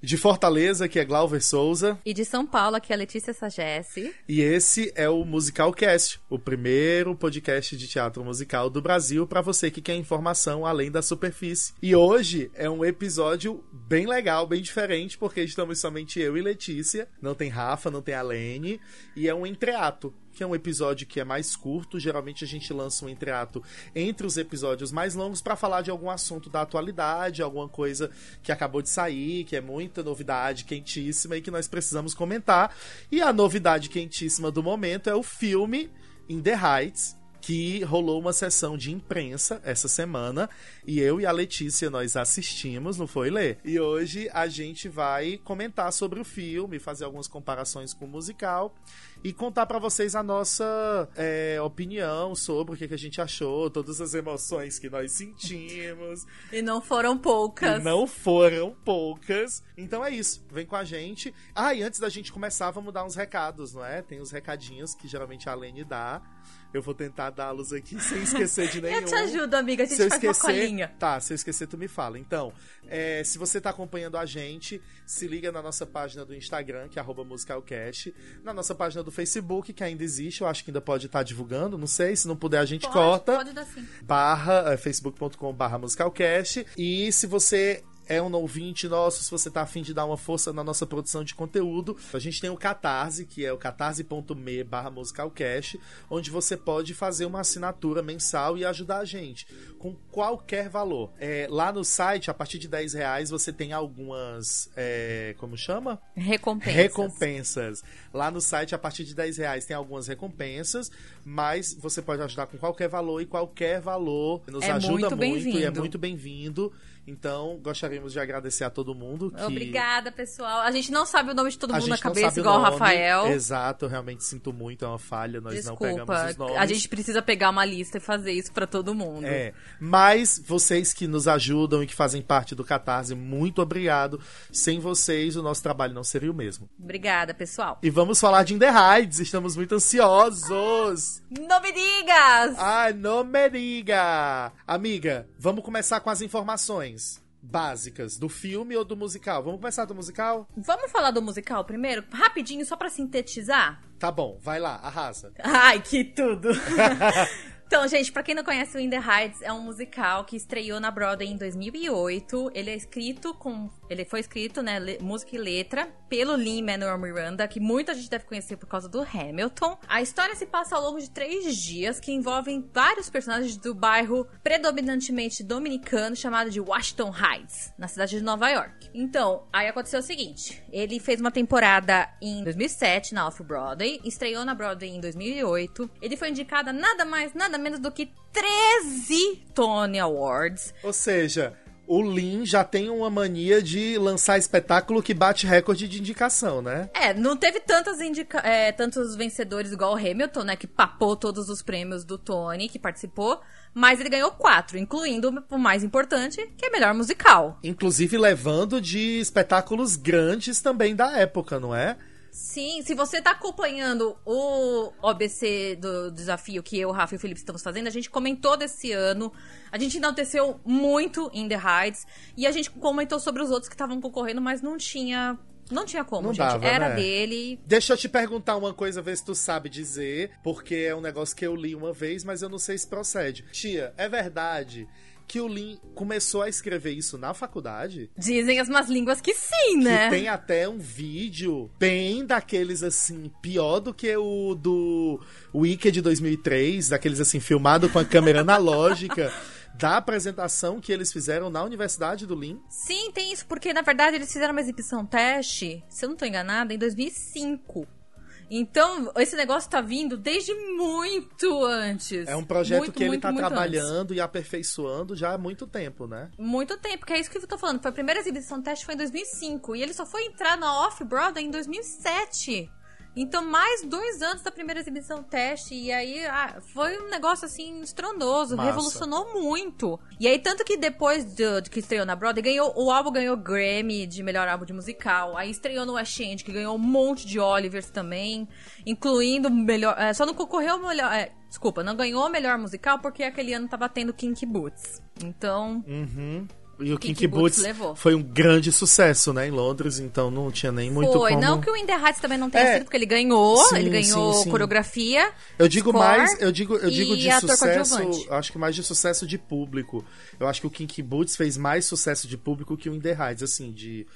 De Fortaleza, que é Glauber Souza. E de São Paulo, que é Letícia Sagesse. E esse é o Musical Cast, o primeiro podcast de teatro musical do Brasil para você que quer informação além da superfície. E hoje é um episódio bem legal, bem diferente, porque estamos somente eu e Letícia. Não tem Rafa, não tem a Lene. E é um entreato que é um episódio que é mais curto. Geralmente a gente lança um entreato entre os episódios mais longos para falar de algum assunto da atualidade, alguma coisa que acabou de sair, que é muita novidade quentíssima e que nós precisamos comentar. E a novidade quentíssima do momento é o filme In the Heights, que rolou uma sessão de imprensa essa semana e eu e a Letícia nós assistimos, não foi, Lê? E hoje a gente vai comentar sobre o filme, fazer algumas comparações com o musical e contar para vocês a nossa é, opinião sobre o que, que, a gente achou, todas as emoções que nós sentimos. E não foram poucas. E não foram poucas. Então é isso, vem com a gente. Ah, e antes da gente começar, vamos dar uns recados, não é? Tem os recadinhos que geralmente a Lene dá. Eu vou tentar dá-los aqui sem esquecer de nenhum. eu te ajudo, amiga. A gente se eu faz esquecer, uma colinha. Tá, se eu esquecer, tu me fala. Então, é, se você tá acompanhando a gente, se liga na nossa página do Instagram, que é musicalcast, na nossa página do Facebook, que ainda existe, eu acho que ainda pode estar tá divulgando, não sei, se não puder a gente pode, corta. Pode dar sim. Barra, é, facebook.com barra musicalcast. E se você é um ouvinte nosso, se você tá afim de dar uma força na nossa produção de conteúdo, a gente tem o Catarse, que é o catarse.me barra musicalcast, onde você pode fazer uma assinatura mensal e ajudar a gente com qualquer valor. É, lá no site, a partir de 10 reais, você tem algumas. É, como chama? Recompensas. Recompensas. Lá no site, a partir de 10 reais, tem algumas recompensas, mas você pode ajudar com qualquer valor e qualquer valor nos é ajuda muito, muito e é muito bem-vindo. Então, gostaríamos de agradecer a todo mundo. Que... Obrigada, pessoal. A gente não sabe o nome de todo mundo na cabeça, igual o Rafael. Exato, eu realmente sinto muito, é uma falha, nós Desculpa, não pegamos os nomes. A gente precisa pegar uma lista e fazer isso para todo mundo. É, mas vocês que nos ajudam e que fazem parte do Catarse, muito obrigado. Sem vocês, o nosso trabalho não seria o mesmo. Obrigada, pessoal. E vamos falar de In The Heights, estamos muito ansiosos. Não me digas! Ai, não me diga! Amiga, vamos começar com as informações básicas do filme ou do musical? Vamos começar do musical? Vamos falar do musical primeiro, rapidinho, só para sintetizar? Tá bom, vai lá, arrasa. Ai, que tudo! Então, gente, pra quem não conhece o In The Heights, é um musical que estreou na Broadway em 2008. Ele é escrito com... Ele foi escrito, né, música e letra, pelo Lin-Manuel Miranda, que muita gente deve conhecer por causa do Hamilton. A história se passa ao longo de três dias, que envolvem vários personagens do bairro predominantemente dominicano, chamado de Washington Heights, na cidade de Nova York. Então, aí aconteceu o seguinte. Ele fez uma temporada em 2007 na Off-Broadway, estreou na Broadway em 2008. Ele foi indicado nada mais, nada menos do que 13 Tony Awards. Ou seja, o Lin já tem uma mania de lançar espetáculo que bate recorde de indicação, né? É, não teve tantas indica é, tantos vencedores igual o Hamilton, né? Que papou todos os prêmios do Tony, que participou. Mas ele ganhou quatro, incluindo o mais importante, que é melhor musical. Inclusive levando de espetáculos grandes também da época, não é? Sim, se você tá acompanhando o OBC do desafio que eu, Rafa e o Felipe estamos fazendo, a gente comentou desse ano, a gente enalteceu muito em The Heights e a gente comentou sobre os outros que estavam concorrendo, mas não tinha não tinha como, não gente. Dava, Era né? dele. Deixa eu te perguntar uma coisa, ver se tu sabe dizer, porque é um negócio que eu li uma vez, mas eu não sei se procede. Tia, é verdade que o Lin começou a escrever isso na faculdade. Dizem as más línguas que sim, né? Que tem até um vídeo bem daqueles assim, pior do que o do Wicked de 2003, daqueles assim, filmado com a câmera analógica. da apresentação que eles fizeram na Universidade do Lin. Sim, tem isso, porque na verdade eles fizeram uma exibição teste, se eu não tô enganada, em 2005. Então, esse negócio tá vindo desde muito antes. É um projeto muito, que ele muito, tá muito trabalhando e aperfeiçoando já há muito tempo, né? Muito tempo, que é isso que eu tô falando. Foi a primeira exibição teste foi em 2005 e ele só foi entrar na Off-Broadway em 2007. Então, mais dois anos da primeira exibição teste. E aí, ah, foi um negócio assim estrondoso, Massa. revolucionou muito. E aí, tanto que depois de, de que estreou na Broadway, ganhou, o álbum ganhou Grammy de melhor álbum de musical. Aí estreou no West End, que ganhou um monte de Olivers também, incluindo melhor. É, só não concorreu ao melhor. É, desculpa, não ganhou o melhor musical porque aquele ano tava tendo Kinky Boots. Então. Uhum. E o Kinky, Boots, levou. foi um grande sucesso, né, em Londres, então não tinha nem muito foi. como... Não que o In The Heights também não tenha é. sido, porque ele ganhou, sim, ele ganhou sim, sim. coreografia, Eu digo score, mais, eu digo, eu digo de sucesso, acho que mais de sucesso de público. Eu acho que o Kinky Boots fez mais sucesso de público que o In The Heights, assim, de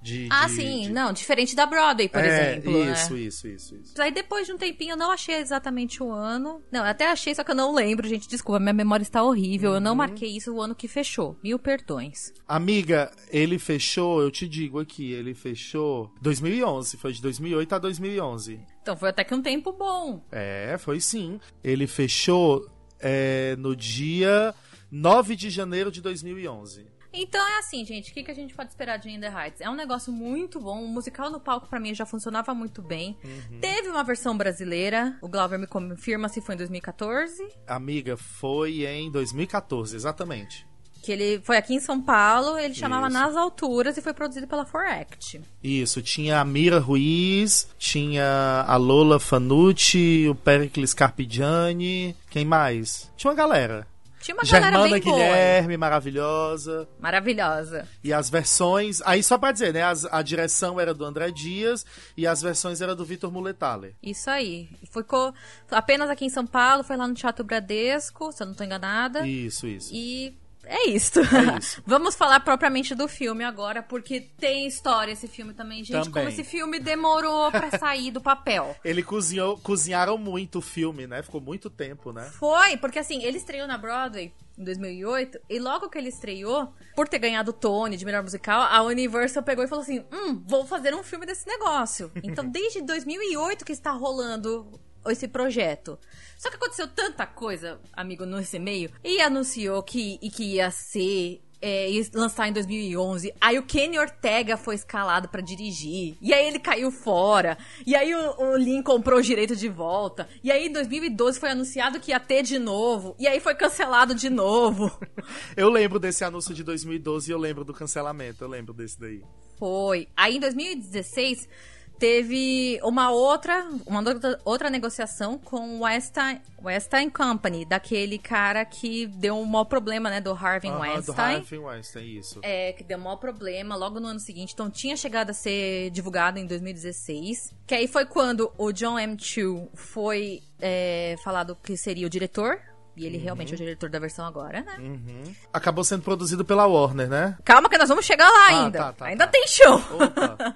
de, ah, de, sim, de... não, diferente da Broadway, por é, exemplo. Isso, né? isso, isso, isso. Aí depois de um tempinho eu não achei exatamente o ano. Não, eu até achei, só que eu não lembro, gente. Desculpa, minha memória está horrível. Uhum. Eu não uhum. marquei isso o ano que fechou. Mil perdões. Amiga, ele fechou, eu te digo aqui, ele fechou 2011, foi de 2008 a 2011. Então foi até que um tempo bom. É, foi sim. Ele fechou é, no dia 9 de janeiro de 2011. Então é assim, gente, o que, que a gente pode esperar de In The Heights? É um negócio muito bom, o musical no palco para mim já funcionava muito bem. Uhum. Teve uma versão brasileira, o Glauber me confirma se foi em 2014. Amiga, foi em 2014, exatamente. Que ele foi aqui em São Paulo, ele chamava Isso. Nas Alturas e foi produzido pela Foract. Isso, tinha a Mira Ruiz, tinha a Lola Fanucci, o Pericles Carpigiani, quem mais? Tinha uma galera. Tinha uma Germana galera bem Guilherme, boa. maravilhosa. Maravilhosa. E as versões. Aí só pra dizer, né? As, a direção era do André Dias e as versões eram do Vitor Muletale. Isso aí. Ficou apenas aqui em São Paulo, foi lá no Teatro Bradesco, se eu não tô enganada. Isso, isso. E é isso. É isso. Vamos falar propriamente do filme agora, porque tem história esse filme também, gente. Também. Como esse filme demorou para sair do papel. Ele cozinhou, cozinharam muito o filme, né? Ficou muito tempo, né? Foi, porque assim, ele estreou na Broadway em 2008, e logo que ele estreou, por ter ganhado o Tony de melhor musical, a Universal pegou e falou assim: hum, vou fazer um filme desse negócio. Então, desde 2008 que está rolando esse projeto. Só que aconteceu tanta coisa, amigo, nesse meio. E anunciou que, e que ia ser é, ia lançar em 2011. Aí o Kenny Ortega foi escalado para dirigir. E aí ele caiu fora. E aí o, o Lin comprou o direito de volta. E aí em 2012 foi anunciado que ia ter de novo. E aí foi cancelado de novo. eu lembro desse anúncio de 2012 e eu lembro do cancelamento. Eu lembro desse daí. Foi. Aí em 2016 teve uma outra, uma outra negociação com o Weinstein, Weinstein Company, daquele cara que deu um maior problema, né, do Harvey -huh, Weinstein. Do Harvey Weinstein, isso. É, que deu um maior problema logo no ano seguinte. Então tinha chegado a ser divulgado em 2016. Que aí foi quando o John M. Chu foi é, falado que seria o diretor e ele uhum. realmente é o diretor da versão agora, né? Uhum. Acabou sendo produzido pela Warner, né? Calma que nós vamos chegar lá ah, ainda. Tá, tá, ainda tá. tem show.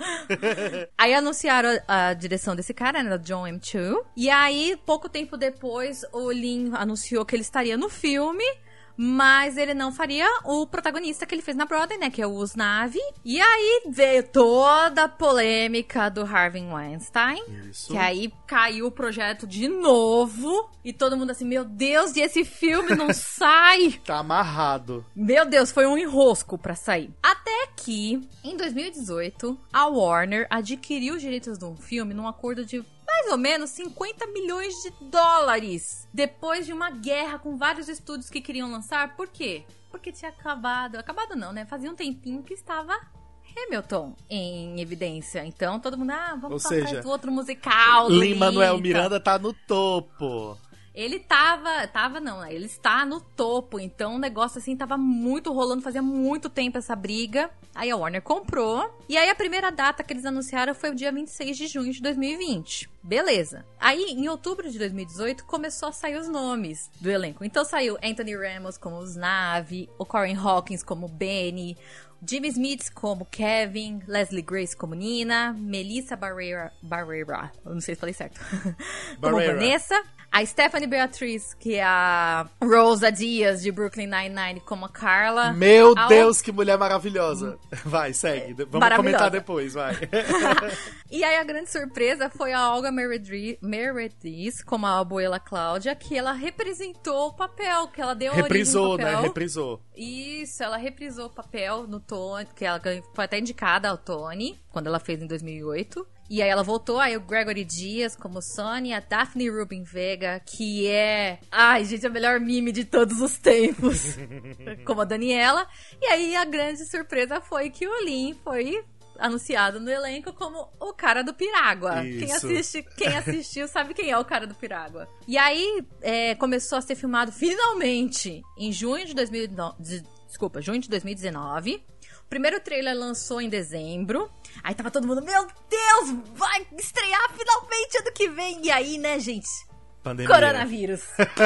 aí anunciaram a, a, direção desse cara, né? John M. Chu. E aí, pouco tempo depois, o Lin anunciou que ele estaria no filme. Mas ele não faria o protagonista que ele fez na Broadway, né? Que é o Usnavi. E aí veio toda a polêmica do Harvey Weinstein. Isso. Que aí caiu o projeto de novo. E todo mundo assim, meu Deus, e esse filme não sai? Tá amarrado. Meu Deus, foi um enrosco para sair. Até que, em 2018, a Warner adquiriu os direitos de um filme num acordo de mais ou menos 50 milhões de dólares. Depois de uma guerra com vários estúdios que queriam lançar. Por quê? Porque tinha acabado. Acabado não, né? Fazia um tempinho que estava Hamilton em evidência. Então todo mundo, ah, vamos fazer outro musical. Lin-Manuel Miranda tá no topo. Ele tava, tava não, né? ele está no topo, então o negócio assim tava muito rolando, fazia muito tempo essa briga. Aí a Warner comprou, e aí a primeira data que eles anunciaram foi o dia 26 de junho de 2020. Beleza. Aí, em outubro de 2018, começou a sair os nomes do elenco. Então saiu Anthony Ramos como os Nave, o Corin Hawkins como Benny, Jimmy Smith como Kevin, Leslie Grace como Nina, Melissa Barreira, Barreira, eu não sei se falei certo, como Vanessa, a Stephanie Beatriz, que é a Rosa Dias de Brooklyn Nine-Nine, como a Carla. Meu Deus, que mulher maravilhosa. Vai, segue. Vamos comentar depois, vai. e aí a grande surpresa foi a Olga Meredith, como a abuela Cláudia, que ela representou o papel, que ela deu Reprisou, né? Reprisou. Isso, ela reprisou o papel no Tony, que ela foi até indicada ao Tony, quando ela fez em 2008. E aí ela voltou, aí o Gregory Dias como Sony, a Daphne Rubin Vega, que é, ai gente, a melhor mime de todos os tempos, como a Daniela. E aí a grande surpresa foi que o Lin foi anunciado no elenco como o cara do Pirágua. Quem, assiste, quem assistiu sabe quem é o cara do Pirágua. E aí é, começou a ser filmado finalmente em junho de 2009. De, Desculpa, junho de 2019. Primeiro trailer lançou em dezembro. Aí tava todo mundo, meu Deus, vai estrear finalmente ano que vem. E aí, né, gente? Pandemia. Coronavírus.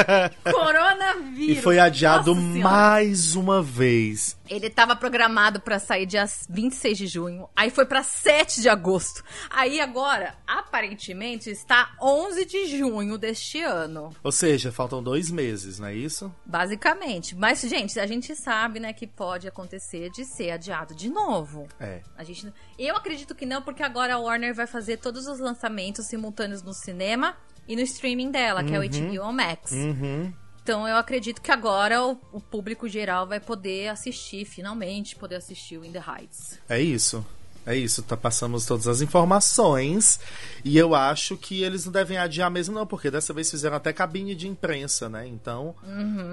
Coronavírus. E foi adiado Nossa Senhora. mais uma vez. Ele tava programado pra sair dia 26 de junho, aí foi pra 7 de agosto. Aí agora, aparentemente, está 11 de junho deste ano. Ou seja, faltam dois meses, não é isso? Basicamente. Mas, gente, a gente sabe, né, que pode acontecer de ser adiado de novo. É. A gente, eu acredito que não, porque agora a Warner vai fazer todos os lançamentos simultâneos no cinema e no streaming dela, que é o HBO Max. Uhum. Então eu acredito que agora o, o público geral vai poder assistir, finalmente, poder assistir o In the Heights. É isso. É isso, tá, passamos todas as informações e eu acho que eles não devem adiar mesmo não, porque dessa vez fizeram até cabine de imprensa, né? Então,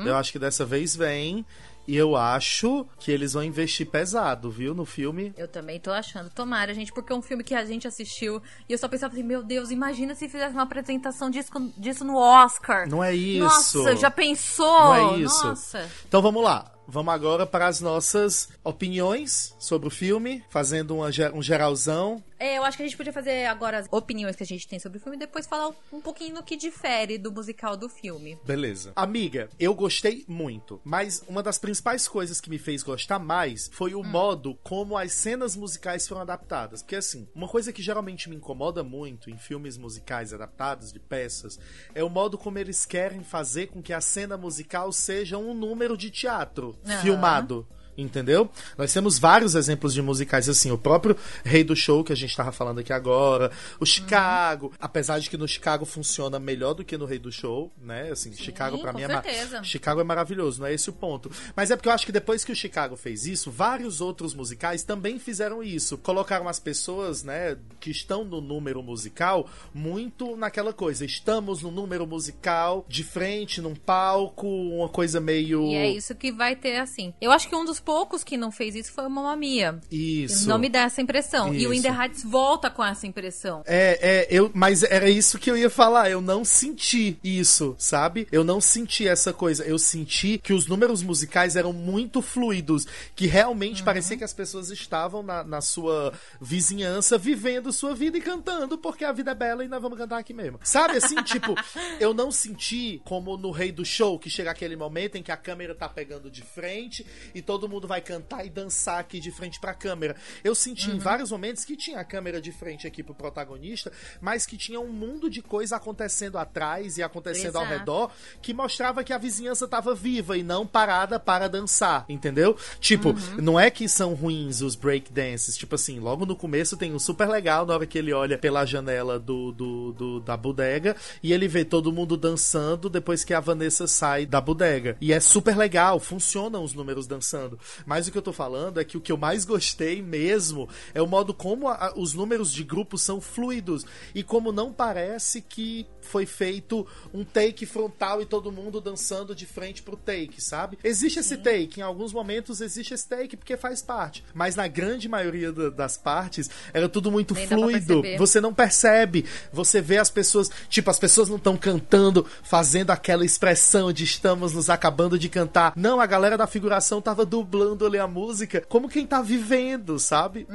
eu acho que dessa vez vem e eu acho que eles vão investir pesado, viu, no filme. Eu também tô achando. Tomara, gente, porque é um filme que a gente assistiu e eu só pensava assim, meu Deus, imagina se fizesse uma apresentação disso, disso no Oscar. Não é isso. Nossa, já pensou? Não é isso. Nossa. Então vamos lá. Vamos agora para as nossas opiniões sobre o filme, fazendo uma, um geralzão. É, eu acho que a gente podia fazer agora as opiniões que a gente tem sobre o filme e depois falar um pouquinho do que difere do musical do filme. Beleza. Amiga, eu gostei muito, mas uma das principais coisas que me fez gostar mais foi o modo como as cenas musicais foram adaptadas. Porque, assim, uma coisa que geralmente me incomoda muito em filmes musicais adaptados de peças é o modo como eles querem fazer com que a cena musical seja um número de teatro filmado. Entendeu? Nós temos vários exemplos de musicais assim. O próprio Rei do Show, que a gente tava falando aqui agora. O Chicago. Apesar de que no Chicago funciona melhor do que no Rei do Show, né? Assim, Chicago pra com mim é ma- certeza. Chicago é maravilhoso, não é esse o ponto. Mas é porque eu acho que depois que o Chicago fez isso, vários outros musicais também fizeram isso. Colocaram as pessoas, né, que estão no número musical muito naquela coisa. Estamos no número musical, de frente, num palco, uma coisa meio. E é isso que vai ter, assim. Eu acho que um dos poucos que não fez isso foi o Mamma Mia. Isso. Não me dá essa impressão. E o In The Isso. Heights volta com essa impressão. É, é, eu, mas era isso que eu ia falar. Eu não senti isso, sabe? Eu não senti essa coisa. Eu senti que os números musicais eram muito fluidos, que realmente parecia que as pessoas estavam na, na sua vizinhança vivendo sua vida e cantando, porque a vida é bela e nós vamos cantar aqui mesmo. Sabe assim, tipo, eu não senti como no Rei do Show, que chega aquele momento em que a câmera tá pegando de frente e todo mundo vai cantar e dançar aqui de frente pra câmera. Eu senti em vários momentos que tinha a câmera de frente aqui pro protagonista, mas que tinha um mundo de coisa acontecendo atrás e acontecendo ao Exato. redor que mostrava que a vizinhança tava viva e não parada para dançar, entendeu? Tipo, não é que são ruins os breakdances, tipo assim, logo no começo tem um super legal na hora que ele olha pela janela do, do, do- da bodega e ele vê todo mundo dançando depois que a Vanessa sai da bodega. E é super legal, funcionam os números dançando. Mas o que eu tô falando é que o que eu mais gostei mesmo é o modo como a- os números de grupo são fluidos e como não parece que foi feito um take frontal e todo mundo dançando de frente pro take, sabe? Existe esse take, em alguns momentos existe esse take porque faz parte, mas na grande maioria da- das partes era tudo muito Nem fluido. Você não percebe, você vê as pessoas, tipo, as pessoas não estão cantando, fazendo aquela expressão de estamos nos acabando de cantar. Não, a galera da figuração tava dublando ali a música como quem tá vivendo, sabe?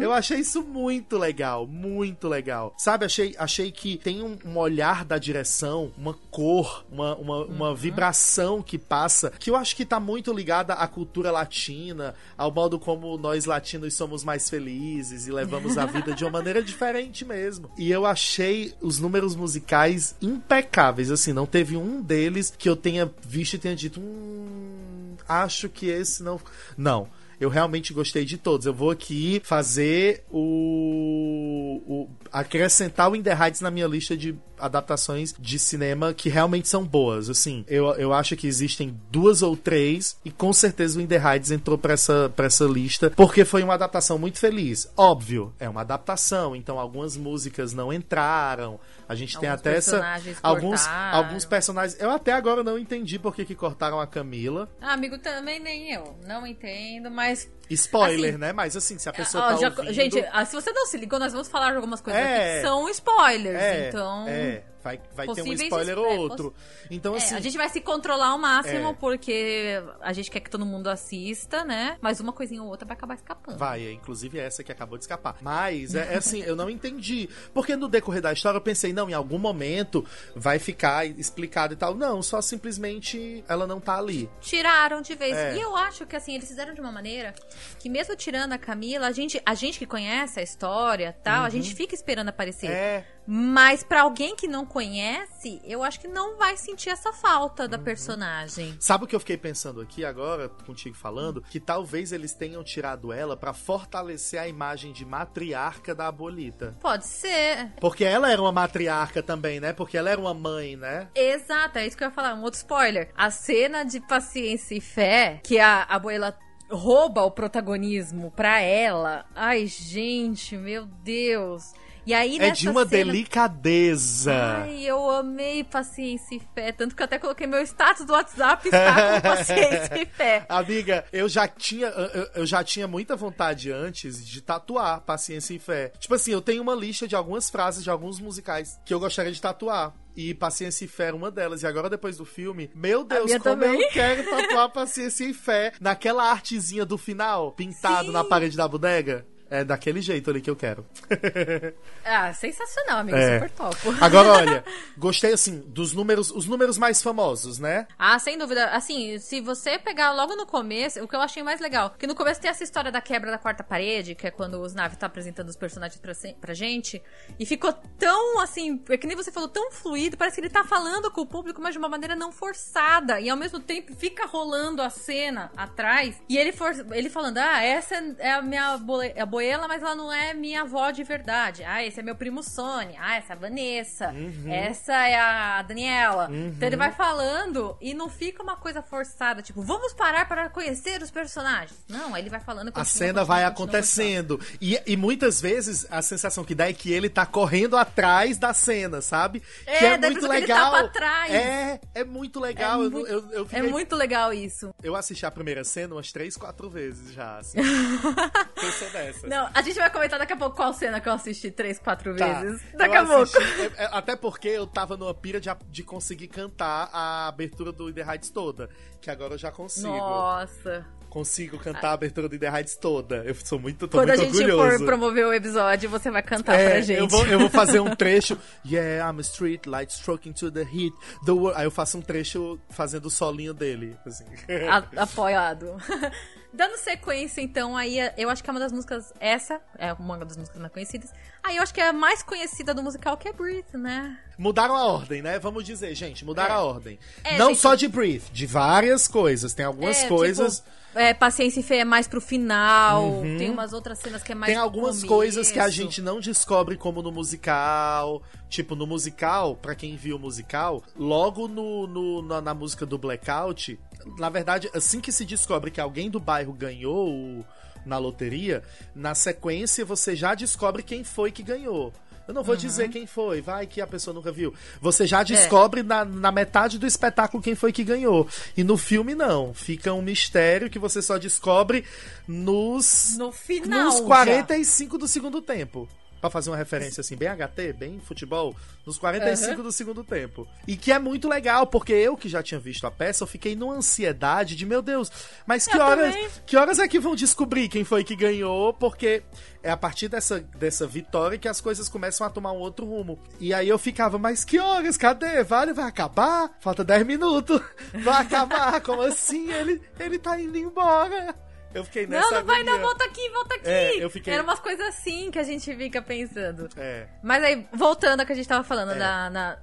Eu achei isso muito legal, muito legal. Sabe, achei, achei que tem um, um olhar da direção, uma cor, uma, uma, uma vibração que passa, que eu acho que tá muito ligada à cultura latina, ao modo como nós latinos somos mais felizes e levamos a vida de uma maneira diferente mesmo. E eu achei os números musicais impecáveis, assim, não teve um deles que eu tenha visto e tenha dito, hum, acho que esse não. Não. Eu realmente gostei de todos. Eu vou aqui fazer o. o acrescentar o In The Heights na minha lista de adaptações de cinema que realmente são boas. Assim, eu, eu acho que existem duas ou três, e com certeza o In The Heights entrou pra essa, pra essa lista, porque foi uma adaptação muito feliz. Óbvio, é uma adaptação, então algumas músicas não entraram. A gente tem Alguns até essa. personagens Alguns, cortaram. alguns personagens. Eu até agora não entendi por que, que cortaram a Camila. Ah, amigo, também nem eu. Não entendo, mas. Spoiler, Assim, né? Mas assim, se a pessoa Ó, tá já- ouvindo... gente, ah, se você não se ligou, nós vamos falar de algumas coisas É. aqui que são spoilers. É, então. é. Vai, vai ter um spoiler ou outro. Então, é, assim. A gente vai se controlar ao máximo, é. porque a gente quer que todo mundo assista, né? Mas uma coisinha ou outra vai acabar escapando. Vai, é, inclusive essa que acabou de escapar. Mas, é, é assim, eu não entendi. Porque no decorrer da história eu pensei, não, em algum momento vai ficar explicado e tal. Não, só simplesmente ela não tá ali. Tiraram de vez. É. E eu acho que, assim, eles fizeram de uma maneira que, mesmo tirando a Camila, a gente, a gente que conhece a história tal, uhum. a gente fica esperando aparecer. É. Mas para alguém que não conhece, eu acho que não vai sentir essa falta da uhum. personagem. Sabe o que eu fiquei pensando aqui agora, contigo falando? Que talvez eles tenham tirado ela para fortalecer a imagem de matriarca da Abolita. Pode ser. Porque ela era uma matriarca também, né? Porque ela era uma mãe, né? Exato, é isso que eu ia falar. Um outro spoiler. A cena de paciência e fé que a abuela rouba o protagonismo pra ela. Ai, gente, meu Deus. E aí, é de uma cena... delicadeza. Ai, eu amei paciência e fé. Tanto que eu até coloquei meu status do WhatsApp está com paciência e fé. Amiga, eu já tinha, eu, eu, já tinha muita vontade antes de tatuar paciência e fé. Tipo assim, eu tenho uma lista de algumas frases de alguns musicais que eu gostaria de tatuar. E Paciência e Fé era uma delas. E agora, depois do filme, meu Deus, como também. eu quero tatuar Paciência e Fé naquela artezinha do final, pintado Sim. na parede da bodega. É daquele jeito ali que eu quero. ah, sensacional, amigo. É. Super top. Agora, olha, gostei assim dos números, os números mais famosos, né? Ah, sem dúvida. Assim, se você pegar logo no começo, o que eu achei mais legal, que no começo tem essa história da quebra da quarta parede, que é quando os Nave tá apresentando os personagens pra, pra gente, e ficou tão assim, é que nem você falou, tão fluido, parece que ele tá falando com o público, mas de uma maneira não forçada, e ao mesmo tempo fica rolando a cena atrás, e ele for, ele falando: "Ah, essa é a minha bole, a Boela, mas ela não é minha avó de verdade. Ah, esse é meu primo Sônia. Ah, essa é a Vanessa. Uhum. Essa é a Daniela. Uhum. Então ele vai falando e não fica uma coisa forçada, tipo, vamos parar para conhecer os personagens. Não, ele vai falando. Continua, a cena continua, vai continua, acontecendo. E, e muitas vezes a sensação que dá é que ele tá correndo atrás da cena, sabe? É, que é muito legal. Que ele tá pra trás. É, é muito legal. É, eu, muito, eu, eu fiquei... é muito legal isso. Eu assisti a primeira cena umas três, quatro vezes já. Assim. eu sou dessa. Não, a gente vai comentar daqui a pouco qual cena que eu assisti três, quatro tá. vezes. Daqui a pouco. É, é, até porque eu tava numa pira de, de conseguir cantar a abertura do The Heights toda. Que agora eu já consigo. Nossa consigo cantar a abertura do The Heights toda. Eu sou muito, tô Quando muito a gente orgulhoso. for promover o episódio, você vai cantar é, pra gente. Eu vou, eu vou fazer um trecho. yeah, I'm a street light stroking to the heat. The Aí eu faço um trecho fazendo o solinho dele. Assim. A, apoiado. Dando sequência, então, aí eu acho que é uma das músicas. Essa é uma das músicas mais conhecidas. Aí eu acho que é a mais conhecida do musical que é Breathe, né? Mudaram a ordem, né? Vamos dizer, gente, mudaram é. a ordem. É, Não gente... só de Breathe, de várias coisas. Tem algumas é, coisas. Tipo é, Paciência e Fé é mais pro final. Uhum. Tem umas outras cenas que é mais Tem algumas coisas que a gente não descobre como no musical. Tipo, no musical, para quem viu o musical, logo no, no na, na, música do Blackout, na verdade, assim que se descobre que alguém do bairro ganhou o, na loteria, na sequência você já descobre quem foi que ganhou. Eu não vou uhum. dizer quem foi, vai que a pessoa nunca viu. Você já descobre é. na, na metade do espetáculo quem foi que ganhou. E no filme, não. Fica um mistério que você só descobre nos. No final. Nos 45 já. do segundo tempo para fazer uma referência assim, bem HT, bem futebol, nos 45 uhum. do segundo tempo. E que é muito legal, porque eu que já tinha visto a peça, eu fiquei numa ansiedade de, meu Deus, mas que eu horas, também. que horas é que vão descobrir quem foi que ganhou? Porque é a partir dessa, dessa vitória que as coisas começam a tomar um outro rumo. E aí eu ficava, mas que horas? Cadê? Vale, vai acabar? Falta 10 minutos. Vai acabar? Como assim? Ele, ele tá indo embora. Eu fiquei nessa. Não, não vai, não, volta aqui, volta aqui. É, eu fiquei... Era umas coisas assim que a gente fica pensando. É. Mas aí, voltando ao que a gente tava falando, é. na, na...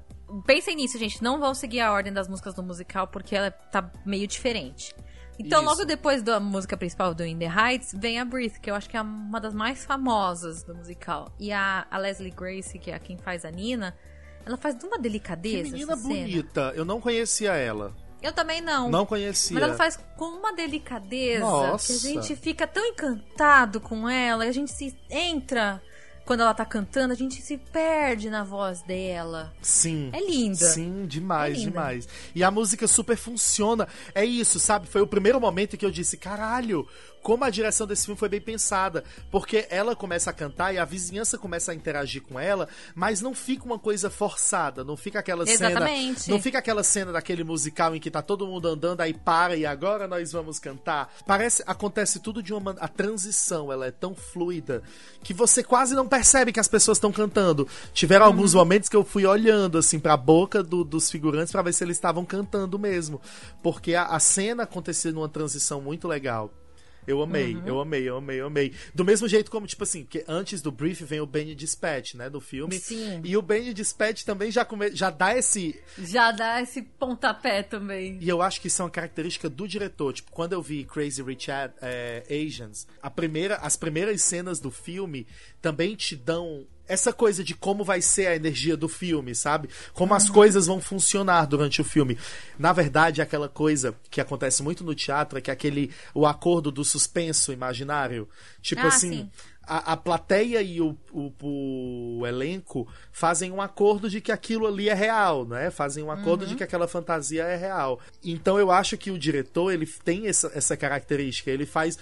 Pensem nisso, gente. Não vão seguir a ordem das músicas do musical, porque ela tá meio diferente. Então, Isso. logo depois da música principal do In The Heights, vem a Breathe, que eu acho que é uma das mais famosas do musical. E a, a Leslie Grace, que é quem faz a Nina, ela faz de uma delicadeza. Que menina bonita. Eu não conhecia ela. Eu também não. Não conhecia. Mas ela faz com uma delicadeza Nossa. que a gente fica tão encantado com ela, a gente se entra quando ela tá cantando, a gente se perde na voz dela. Sim. É linda. Sim, demais, é linda. demais. E a música super funciona. É isso, sabe? Foi o primeiro momento que eu disse: caralho, como a direção desse filme foi bem pensada. Porque ela começa a cantar e a vizinhança começa a interagir com ela, mas não fica uma coisa forçada, não fica aquela Exatamente. cena. Não fica aquela cena daquele musical em que tá todo mundo andando, aí para e agora nós vamos cantar. Parece. Acontece tudo de uma. A transição, ela é tão fluida que você quase não percebe que as pessoas estão cantando. Tiveram uhum. alguns momentos que eu fui olhando, assim, pra boca do, dos figurantes para ver se eles estavam cantando mesmo. Porque a, a cena acontecia numa transição muito legal. Eu amei, uhum. eu amei, eu amei, eu amei. Do mesmo jeito como, tipo assim, que antes do brief vem o Benny Dispatch, né, do filme. Sim. E o Benny Dispatch também já, come... já dá esse... Já dá esse pontapé também. E eu acho que isso é uma característica do diretor. Tipo, quando eu vi Crazy Rich é, Asians, a primeira, as primeiras cenas do filme também te dão essa coisa de como vai ser a energia do filme, sabe? Como uhum. as coisas vão funcionar durante o filme. Na verdade, aquela coisa que acontece muito no teatro é que aquele o acordo do suspenso imaginário, tipo ah, assim, sim a, a plateia e o, o, o, elenco fazem um acordo de que aquilo ali é real, né? Fazem um acordo uhum. de que aquela fantasia é real. Então eu acho que o diretor, ele tem essa, essa característica, ele faz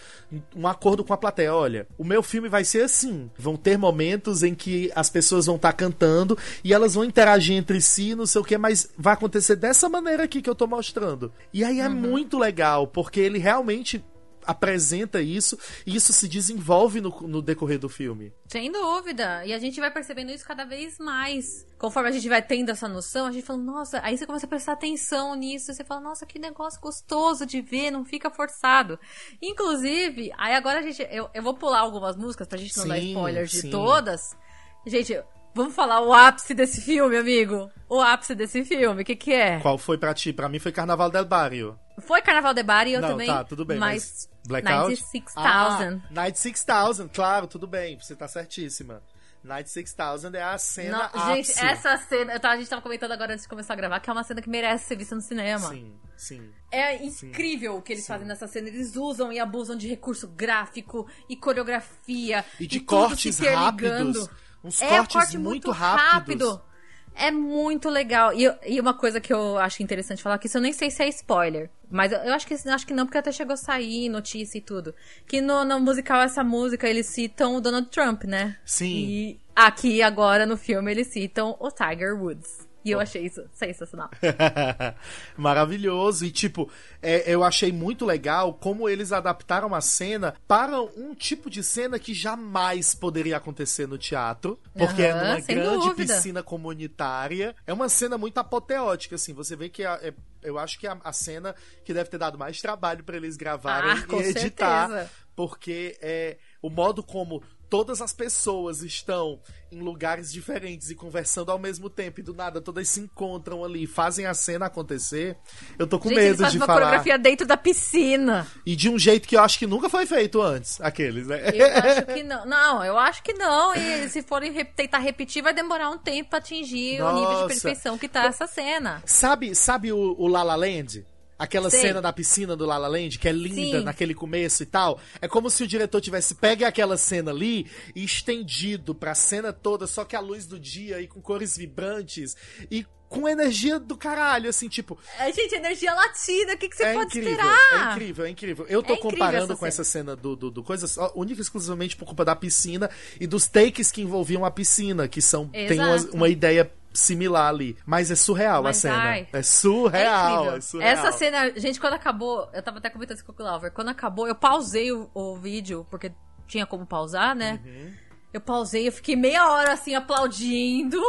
um acordo com a plateia. Olha, o meu filme vai ser assim. Vão ter momentos em que as pessoas vão estar tá cantando e elas vão interagir entre si, não sei o que, mas vai acontecer dessa maneira aqui que eu tô mostrando. E aí é uhum. muito legal, porque ele realmente apresenta isso e isso se desenvolve no, no decorrer do filme. Sem dúvida. E a gente vai percebendo isso cada vez mais. Conforme a gente vai tendo essa noção, a gente fala, nossa, aí você começa a prestar atenção nisso, você fala, nossa, que negócio gostoso de ver, não fica forçado. Inclusive, aí agora a gente. Eu, eu vou pular algumas músicas pra gente não sim, dar spoilers sim. de todas. Gente, Vamos falar o ápice desse filme, amigo. O ápice desse filme, o que que é? Qual foi pra ti? Pra mim foi Carnaval del Barrio. Foi Carnaval del Barrio Não, também. tá, tudo bem, mas... mas... Blackout? 96,000. Ah, 96,000, claro, tudo bem, você tá certíssima. Night 6000 é a cena Não, Gente, essa cena, tava, a gente tava comentando agora antes de começar a gravar, que é uma cena que merece ser vista no cinema. Sim, sim. É incrível sim, o que eles sim. fazem nessa cena. Eles usam e abusam de recurso gráfico e coreografia. E de e cortes rápidos. Uns é, cortes corte muito, muito rápidos. rápido. É muito legal. E, e, uma coisa que eu acho interessante falar, que isso eu nem sei se é spoiler. Mas eu, eu acho, que, acho que não, porque até chegou a sair notícia e tudo. Que no, no musical, essa música, eles citam o Donald Trump, né? Sim. E aqui, agora, no filme, eles citam o Tiger Woods. E eu achei isso sensacional. Maravilhoso. E, tipo, é, eu achei muito legal como eles adaptaram a cena para um tipo de cena que jamais poderia acontecer no teatro. Porque uhum, é numa grande dúvida. piscina comunitária. É uma cena muito apoteótica, assim. Você vê que é, eu acho que a, a, cena que deve ter dado mais trabalho para eles gravarem ah, e editar. Certeza. Porque é o modo como todas as pessoas estão em lugares diferentes e conversando ao mesmo tempo e do nada todas se encontram ali, fazem a cena acontecer. Eu tô com Gente, medo de uma falar. coreografia dentro da piscina. E de um jeito que eu acho que nunca foi feito antes, aqueles, né? Eu acho que não. Não, eu acho que não. E se forem re tentar repetir, vai demorar um tempo pra atingir Nossa. o nível de perfeição que tá essa cena. Sabe, sabe o, o La La Land? Aquela cena da piscina do La La Land, que é linda Sim. naquele começo e tal. É como se o diretor tivesse pegue aquela cena ali e estendido pra cena toda, só que a luz do dia e com cores vibrantes e com energia do caralho, assim, tipo. É, gente, energia latina, o que, que você é pode incrível, esperar? É incrível, é incrível. Eu tô é comparando essa com essa cena do, do, do coisas única e exclusivamente por culpa da piscina e dos takes que envolviam a piscina, que são. Exato. tem uma, uma ideia similar ali. Mas é surreal Mas, a cena. Ai, é surreal, é, é, surreal. Essa cena, gente, quando acabou, eu tava até comentando isso com o Glauber, quando acabou, eu pausei o, o vídeo, porque tinha como pausar, né? Uhum. Eu pausei, eu fiquei meia hora assim aplaudindo.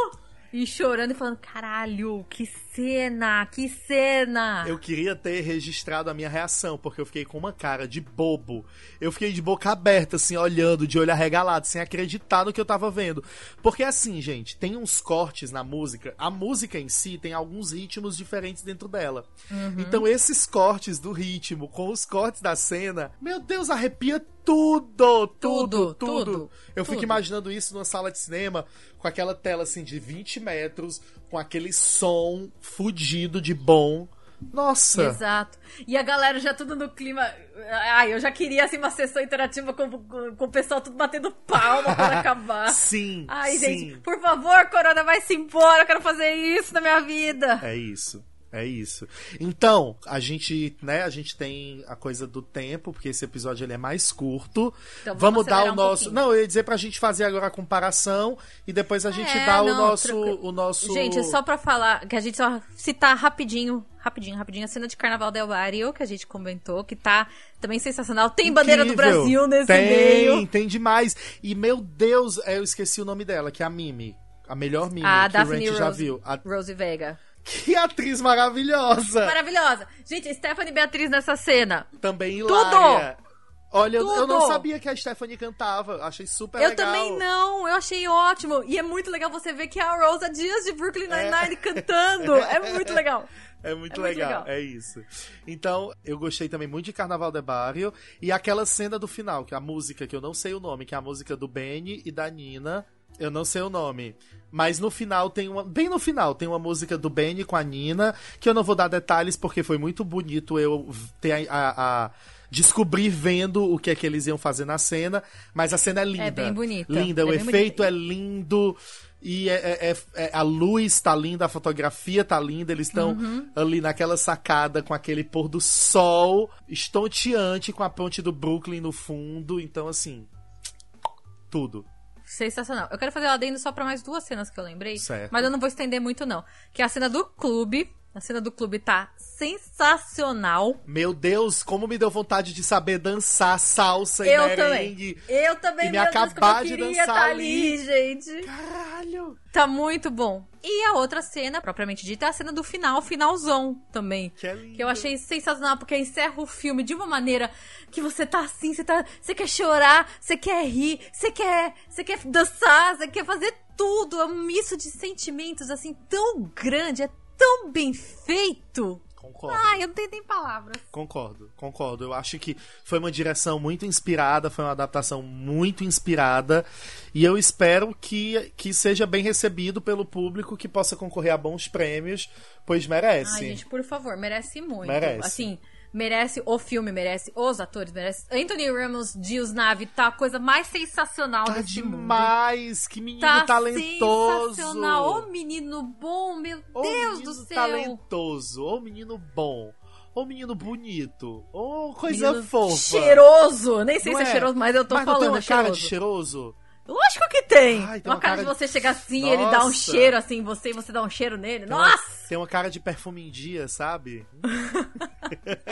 E chorando e falando, caralho, que cena, que cena! Eu queria ter registrado a minha reação, porque eu fiquei com uma cara de bobo. Eu fiquei de boca aberta, assim, olhando, de olho arregalado, sem acreditar no que eu tava vendo. Porque assim, gente, tem uns cortes na música. A música em si tem alguns ritmos diferentes dentro dela. Uhum. Então esses cortes do ritmo com os cortes da cena, meu Deus, arrepia tudo, tudo, tudo. tudo eu fico tudo. imaginando isso numa sala de cinema, com aquela tela assim de 20 metros, com aquele som fudido de bom. Nossa! Exato. E a galera já tudo no clima. Ai, eu já queria assim uma sessão interativa com, com, com o pessoal tudo batendo palma quando acabar. sim. Ai, sim. gente, por favor, Corona, vai se embora, eu quero fazer isso na minha vida. É isso. É isso. Então, a gente, né, a gente tem a coisa do tempo, porque esse episódio ele é mais curto. Então, vamos dar o um nosso. pouquinho. não, eu ia dizer pra gente fazer agora a comparação e depois a gente É, dá o não, nosso tranquilo. o nosso Gente, só pra falar, que a gente só citar rapidinho, rapidinho, rapidinho, a cena de Carnaval del Barrio, que a gente comentou, que tá também sensacional. Tem bandeira do Incrível. Brasil nesse tem, meio. Tem demais. E meu Deus, é, eu esqueci o nome dela, que é a Mimi. A melhor Mimi A que o Daphne já Rose, viu. A- Rose Vega. Que atriz maravilhosa! Maravilhosa. Gente, Stephanie Beatriz nessa cena. Também Tudo! hilária. Olha, eu- eu Tudo! não sabia que a Stephanie cantava. Achei super eu legal. também não, eu achei ótimo. E é muito legal você ver que é a Rose há dias de Brooklyn Nine-Nine cantando. É muito legal. É muito, É muito legal. legal. é isso. Então, eu gostei também muito de Carnaval de Barrio e aquela cena do final, que é a música que eu não sei o nome, que é a música do Benny e da Nina. Eu não sei o nome. Mas no final tem uma. Bem no final, tem uma música do Benny com a Nina, que eu não vou dar detalhes porque foi muito bonito eu ter a. a- a- descobrir vendo o que é que eles iam fazer na cena. Mas a cena é linda. É bem bonita. Linda, É o efeito bonita. é lindo. E é, é- é- é- a luz tá linda, a fotografia tá linda, eles estão Uhum. ali naquela sacada com aquele pôr do sol estonteante com a ponte do Brooklyn no fundo. Então, assim, tudo. Sensacional. Eu quero fazer o adendo só pra mais duas cenas que eu lembrei. Certo. Mas eu não vou estender muito, não. Que é a cena do clube. A cena do clube tá sensacional. Meu Deus, como me deu vontade de saber dançar salsa eu e também. merengue. Eu também, E me Deus, acabar eu de dançar tá ali. ali, gente. Caralho! Tá muito bom. E a outra cena, propriamente dita, é a cena do final, finalzão também. Que é lindo. Que eu achei sensacional, porque encerra o filme de uma maneira que você tá assim, você, tá, você quer chorar, você quer rir, você quer, você quer dançar, você quer fazer tudo. É um misto de sentimentos, assim, tão grande, é tão bem feito. Concordo. Ai, eu não tenho nem palavras. Concordo, concordo. Eu acho que foi uma direção muito inspirada, foi uma adaptação muito inspirada. E eu espero que, que seja bem recebido pelo público, que possa concorrer a bons prêmios, pois merece. Ai, gente, por favor, merece muito. Merece. Assim, merece o filme, merece os atores, merece. Anthony Ramos, Dios Nave, tá a coisa mais sensacional tá desse mundo. demais! Que menino Tá talentoso! sensacional. Ô menino bom, meu Ô Deus do céu. talentoso! Ô menino bom! Ô menino bonito! Ô coisa Menino fofa! Cheiroso. Nem sei Não se é é? cheiroso, mas eu tô Mas falando tem uma é cara de cheiroso? Lógico que tem. Ai, tem uma uma cara, cara de você chegar assim, ele dá um Nossa. cheiro assim em você e você dá um cheiro nele. Tem uma- Nossa! Tem uma cara de perfume em dia, sabe?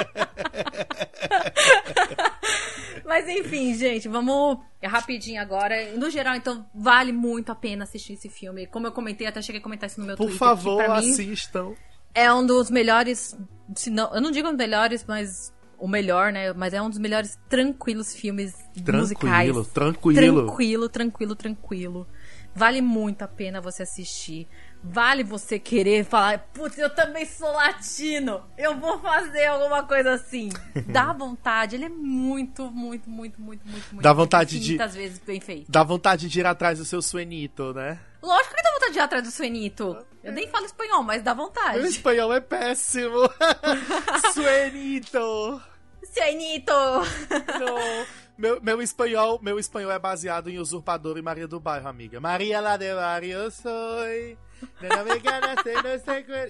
Mas enfim, gente, vamos rapidinho agora. No geral, então, vale muito a pena assistir esse filme. Como eu comentei, até cheguei a comentar isso no meu Por Twitter. favor, que pra mim assistam. é um dos melhores. Se não, eu não digo um dos melhores, mas o melhor, né? Mas é um dos melhores tranquilos filmes musicais. Tranquilo, tranquilo. Tranquilo, tranquilo, tranquilo. Vale muito a pena você assistir. Vale você querer falar, putz, eu também sou latino. Eu vou fazer alguma coisa assim. Dá vontade. Ele é muito, muito, muito, muito, muito, muito. Dá vontade de- Muitas vezes bem feito. Dá vontade de ir atrás do seu suenito, né? Lógico que dá vontade de ir atrás do Suenito. Eu nem falo espanhol, mas dá vontade. espanhol é péssimo. suenito. Suenito! Não. Meu, meu espanhol, meu espanhol é baseado em Usurpador e Maria do Bairro, amiga. Maria lá de Barrio eu soy.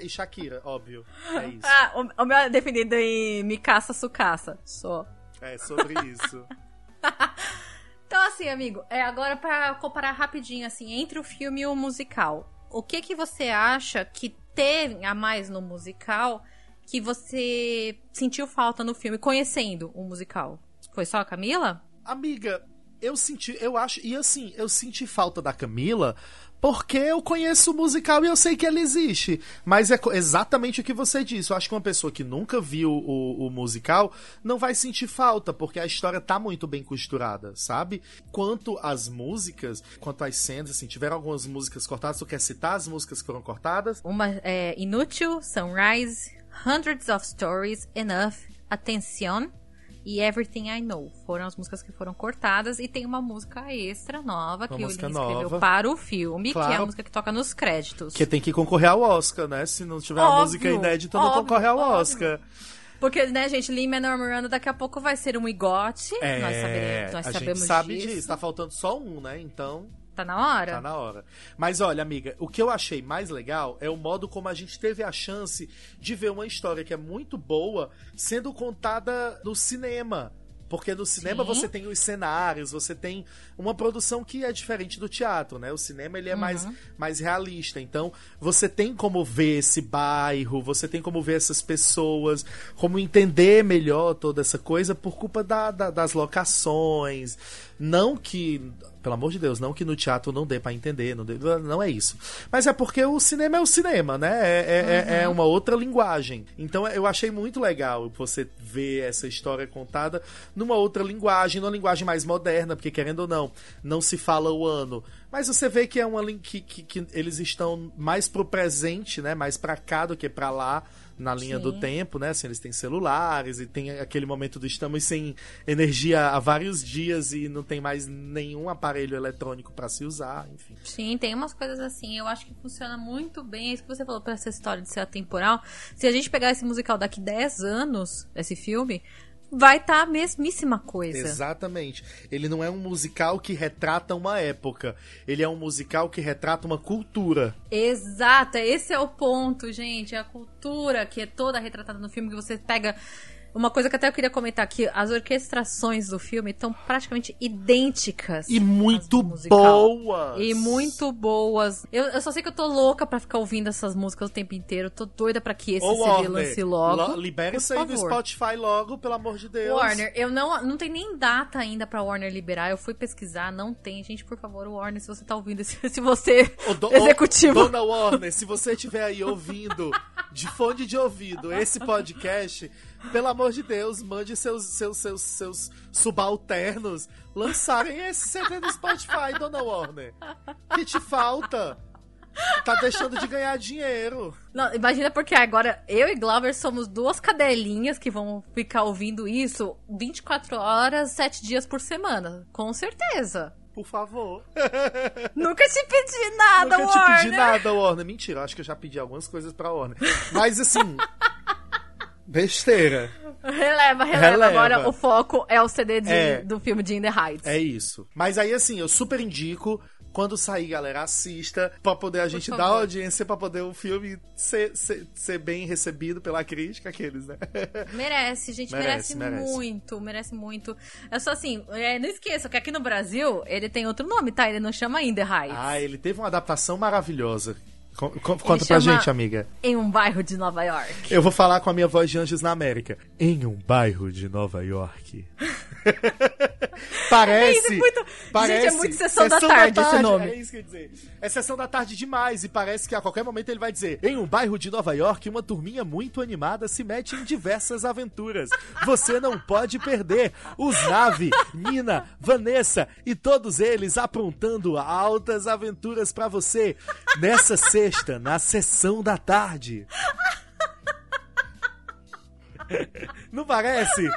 E Shakira, óbvio. É isso. Ah, o, o meu é definido em me caça, sucaça. Só. É sobre isso. Então, assim, amigo, é agora pra comparar rapidinho, assim, entre o filme e o musical. O que que você acha que tem a mais no musical que você sentiu falta no filme, conhecendo o musical? Foi só a Camila? Amiga, eu senti, eu acho, e assim, eu senti falta da Camila porque eu conheço o musical e eu sei que ele existe. Mas é exatamente o que você disse. Eu acho que uma pessoa que nunca viu o, o musical não vai sentir falta, porque a história tá muito bem costurada, sabe? Quanto às músicas, quanto às cenas, assim, tiveram algumas músicas cortadas. Tu quer citar as músicas que foram cortadas? Uma é Inútil, Sunrise, Hundreds of Stories, Enough, Attention e Everything I Know. Foram as músicas que foram cortadas e tem uma música extra nova que o Lin escreveu nova. para o filme, que é a Claro. música que toca nos créditos. Que tem que concorrer ao Oscar, né? Se não tiver a Óbvio, música inédita, não óbvio, concorre ao óbvio. Oscar. Porque, né, gente, Lin Manuel Miranda daqui a pouco vai ser um igote. É, nós saberemos, nós a sabemos gente sabe disso. disso. Tá faltando só um, né? Então. Tá na hora? Tá na hora. Mas olha, amiga, o que eu achei mais legal é o modo como a gente teve a chance de ver uma história que é muito boa sendo contada no cinema. Porque no cinema Sim. você tem os cenários, você tem uma produção que é diferente do teatro, né? O cinema ele é uhum. mais, mais realista. Então, você tem como ver esse bairro, você tem como ver essas pessoas, como entender melhor toda essa coisa por culpa da, da das locações. Não que pelo amor de Deus, não que no teatro não dê para entender, não, dê, não é isso. Mas é porque o cinema é o cinema, né? É, é, uhum. é, uma outra linguagem. Então eu achei muito legal você ver essa história contada numa outra linguagem, numa linguagem mais moderna, porque querendo ou não, não se fala o ano. Mas você vê que é uma que, que, que eles estão mais pro presente, né? Mais para cá do que para lá na linha Sim. do tempo, né? Assim, eles têm celulares e tem aquele momento do estamos sem energia há vários dias e não tem mais nenhum aparelho eletrônico para se usar, enfim. Sim, tem umas coisas assim. Eu acho que funciona muito bem. É isso que você falou para essa história de ser atemporal. Se a gente pegar esse musical daqui 10 anos, esse filme, vai estar tá a mesmíssima coisa. Exatamente. Ele não é um musical que retrata uma época. Ele é um musical que retrata uma cultura. Exato, esse é o ponto, gente. É a cultura que é toda retratada no filme que você pega uma coisa que até eu queria comentar aqui, as orquestrações do filme estão praticamente idênticas. E muito boas! E muito boas. Eu, eu, só sei que eu tô louca pra ficar ouvindo essas músicas o tempo inteiro. Tô doida pra que esse Ô, CD Warner, lance logo. libera isso aí do Spotify logo, pelo amor de Deus. Warner, eu não, não tem nem data ainda pra Warner liberar. Eu fui pesquisar, não tem. Gente, por favor, Warner, se você tá ouvindo, se, se você, do, executivo. Dona Warner, se você estiver aí ouvindo, de fone de ouvido, esse podcast pelo amor de Deus, mande seus, seus, seus, seus subalternos lançarem esse CD no Spotify, Dona Warner. Que te falta? Tá deixando de ganhar dinheiro. Não, imagina porque agora eu e Glover somos duas cadelinhas que vão ficar ouvindo isso 24 horas, 7 dias por semana. Com certeza. Por favor. Nunca te pedi nada, Nunca Warner. Nunca te pedi nada, Warner. Mentira, acho que eu já pedi algumas coisas pra Warner. Mas assim, Besteira. Releva, releva, releva. Agora o foco é o CD de, é, do filme de In the Heights. É isso. Mas aí, assim, eu super indico. Quando sair, galera, assista pra poder a gente dar audiência, pra poder o filme ser, ser, ser, bem recebido pela crítica, aqueles, né? Merece, gente, merece, merece, merece. muito, merece muito. É só assim, é, não esqueça que aqui no Brasil ele tem outro nome, tá? Ele não chama In the Heights. Ah, ele teve uma adaptação maravilhosa Conta pra gente, amiga. Em um bairro de Nova York. Eu vou falar com a minha voz de Anjos na América. Em um bairro de Nova York. parece. É muito, parece. Gente, é muito sessão, sessão da, tarde, da, tarde, esse nome. É isso que eu ia dizer. É sessão da tarde demais e parece que a qualquer momento ele vai dizer: Em um bairro de Nova York, uma turminha muito animada se mete em diversas aventuras. Você não pode perder. Os Nave, Nina, Vanessa e todos eles aprontando altas aventuras para você nessa sexta, na sessão da tarde. Não parece?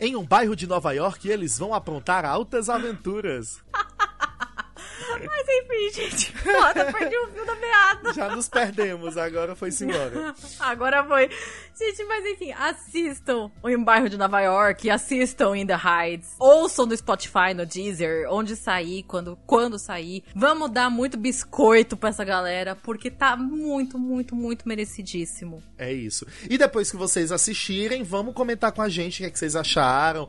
Em um bairro de Nova York, eles vão aprontar altas aventuras. Mas enfim, gente, foda, perdi o fio da meada. Já nos perdemos, agora foi-se embora. agora foi. Gente, mas enfim, assistam o Em Bairro de Nova York, assistam In The Heights, ouçam no Spotify, no Deezer, onde sair, quando, quando sair. Vamos dar muito biscoito pra essa galera, porque tá muito, muito, muito merecidíssimo. É isso. E depois que vocês assistirem, vamos comentar com a gente o que, é que vocês acharam.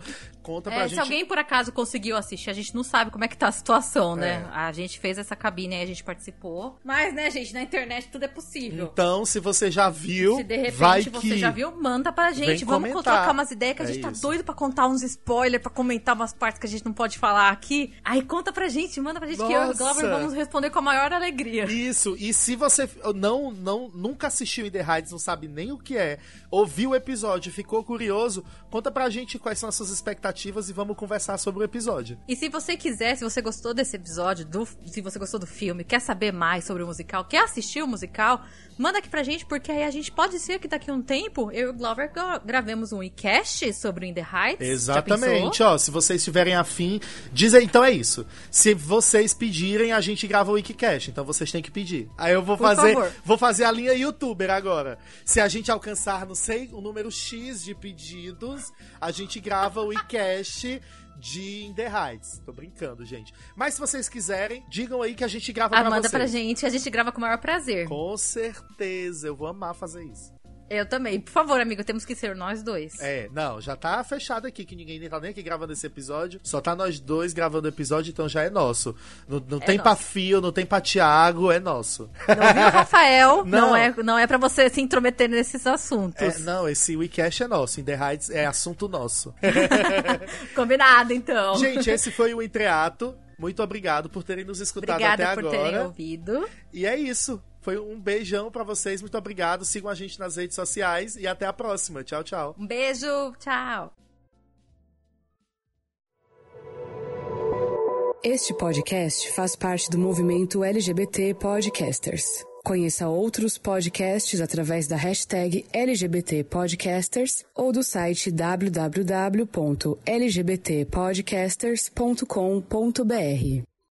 Conta pra é, gente. Se alguém por acaso conseguiu assistir, a gente não sabe como é que tá a situação, né? É. A gente fez essa cabine aí, a gente participou. Mas, né, gente, na internet tudo é possível. Então, se você já viu, se de repente vai você que... já viu, manda pra gente. Vamos comentar. trocar umas ideias que a gente é tá isso. doido pra contar uns spoilers, pra comentar umas partes que a gente não pode falar aqui. Aí conta pra gente, manda pra gente Nossa. que eu e o Glover vamos responder com a maior alegria. Isso, e se você não, não nunca assistiu In The Heights, não sabe nem o que é, ouviu o episódio, ficou curioso, conta pra gente quais são as suas expectativas e vamos conversar sobre o episódio. E se você quiser, se você gostou desse episódio, do, se você gostou do filme, quer saber mais sobre o musical, quer assistir o musical, manda aqui pra gente, porque aí a gente pode ser que daqui a um tempo eu e o Glover gravemos um e-cast sobre In The Heights. Exatamente, ó, se vocês estiverem afim, diz aí, então é isso. Se vocês pedirem, a gente grava o e-cast, então vocês têm que pedir. Aí eu vou Por fazer, favor. vou fazer a linha youtuber agora. Se a gente alcançar, não sei, o número X de pedidos, a gente grava o de In The Heights. Tô brincando, gente. Mas se vocês quiserem, digam aí que a gente grava ah, pra manda vocês. pra gente, a gente grava com o maior prazer. Com certeza, eu vou amar fazer isso. Eu também. Por favor, amigo, temos que ser nós dois. É, não, já tá fechado aqui, que ninguém tá nem aqui gravando esse episódio. Só tá nós dois gravando o episódio, então já é nosso. Não, não É tem nosso. pra Fio, não tem pra Tiago, é nosso. Não viu, Rafael? Não. não. é, não é pra você se intrometer nesses assuntos. É, não, esse WeCast é nosso. In The Heights é assunto nosso. Combinado, então. Gente, esse foi o Entreato. Muito obrigado por terem nos escutado Obrigada até por terem agora. ouvido. E é isso. Foi um beijão pra vocês. Muito obrigado. Sigam a gente nas redes sociais e até a próxima. Tchau, tchau. Um beijo, tchau. Este podcast faz parte do movimento LGBT Podcasters. Conheça outros podcasts através da hashtag LGBT Podcasters ou do site www.lgbtpodcasters.com.br.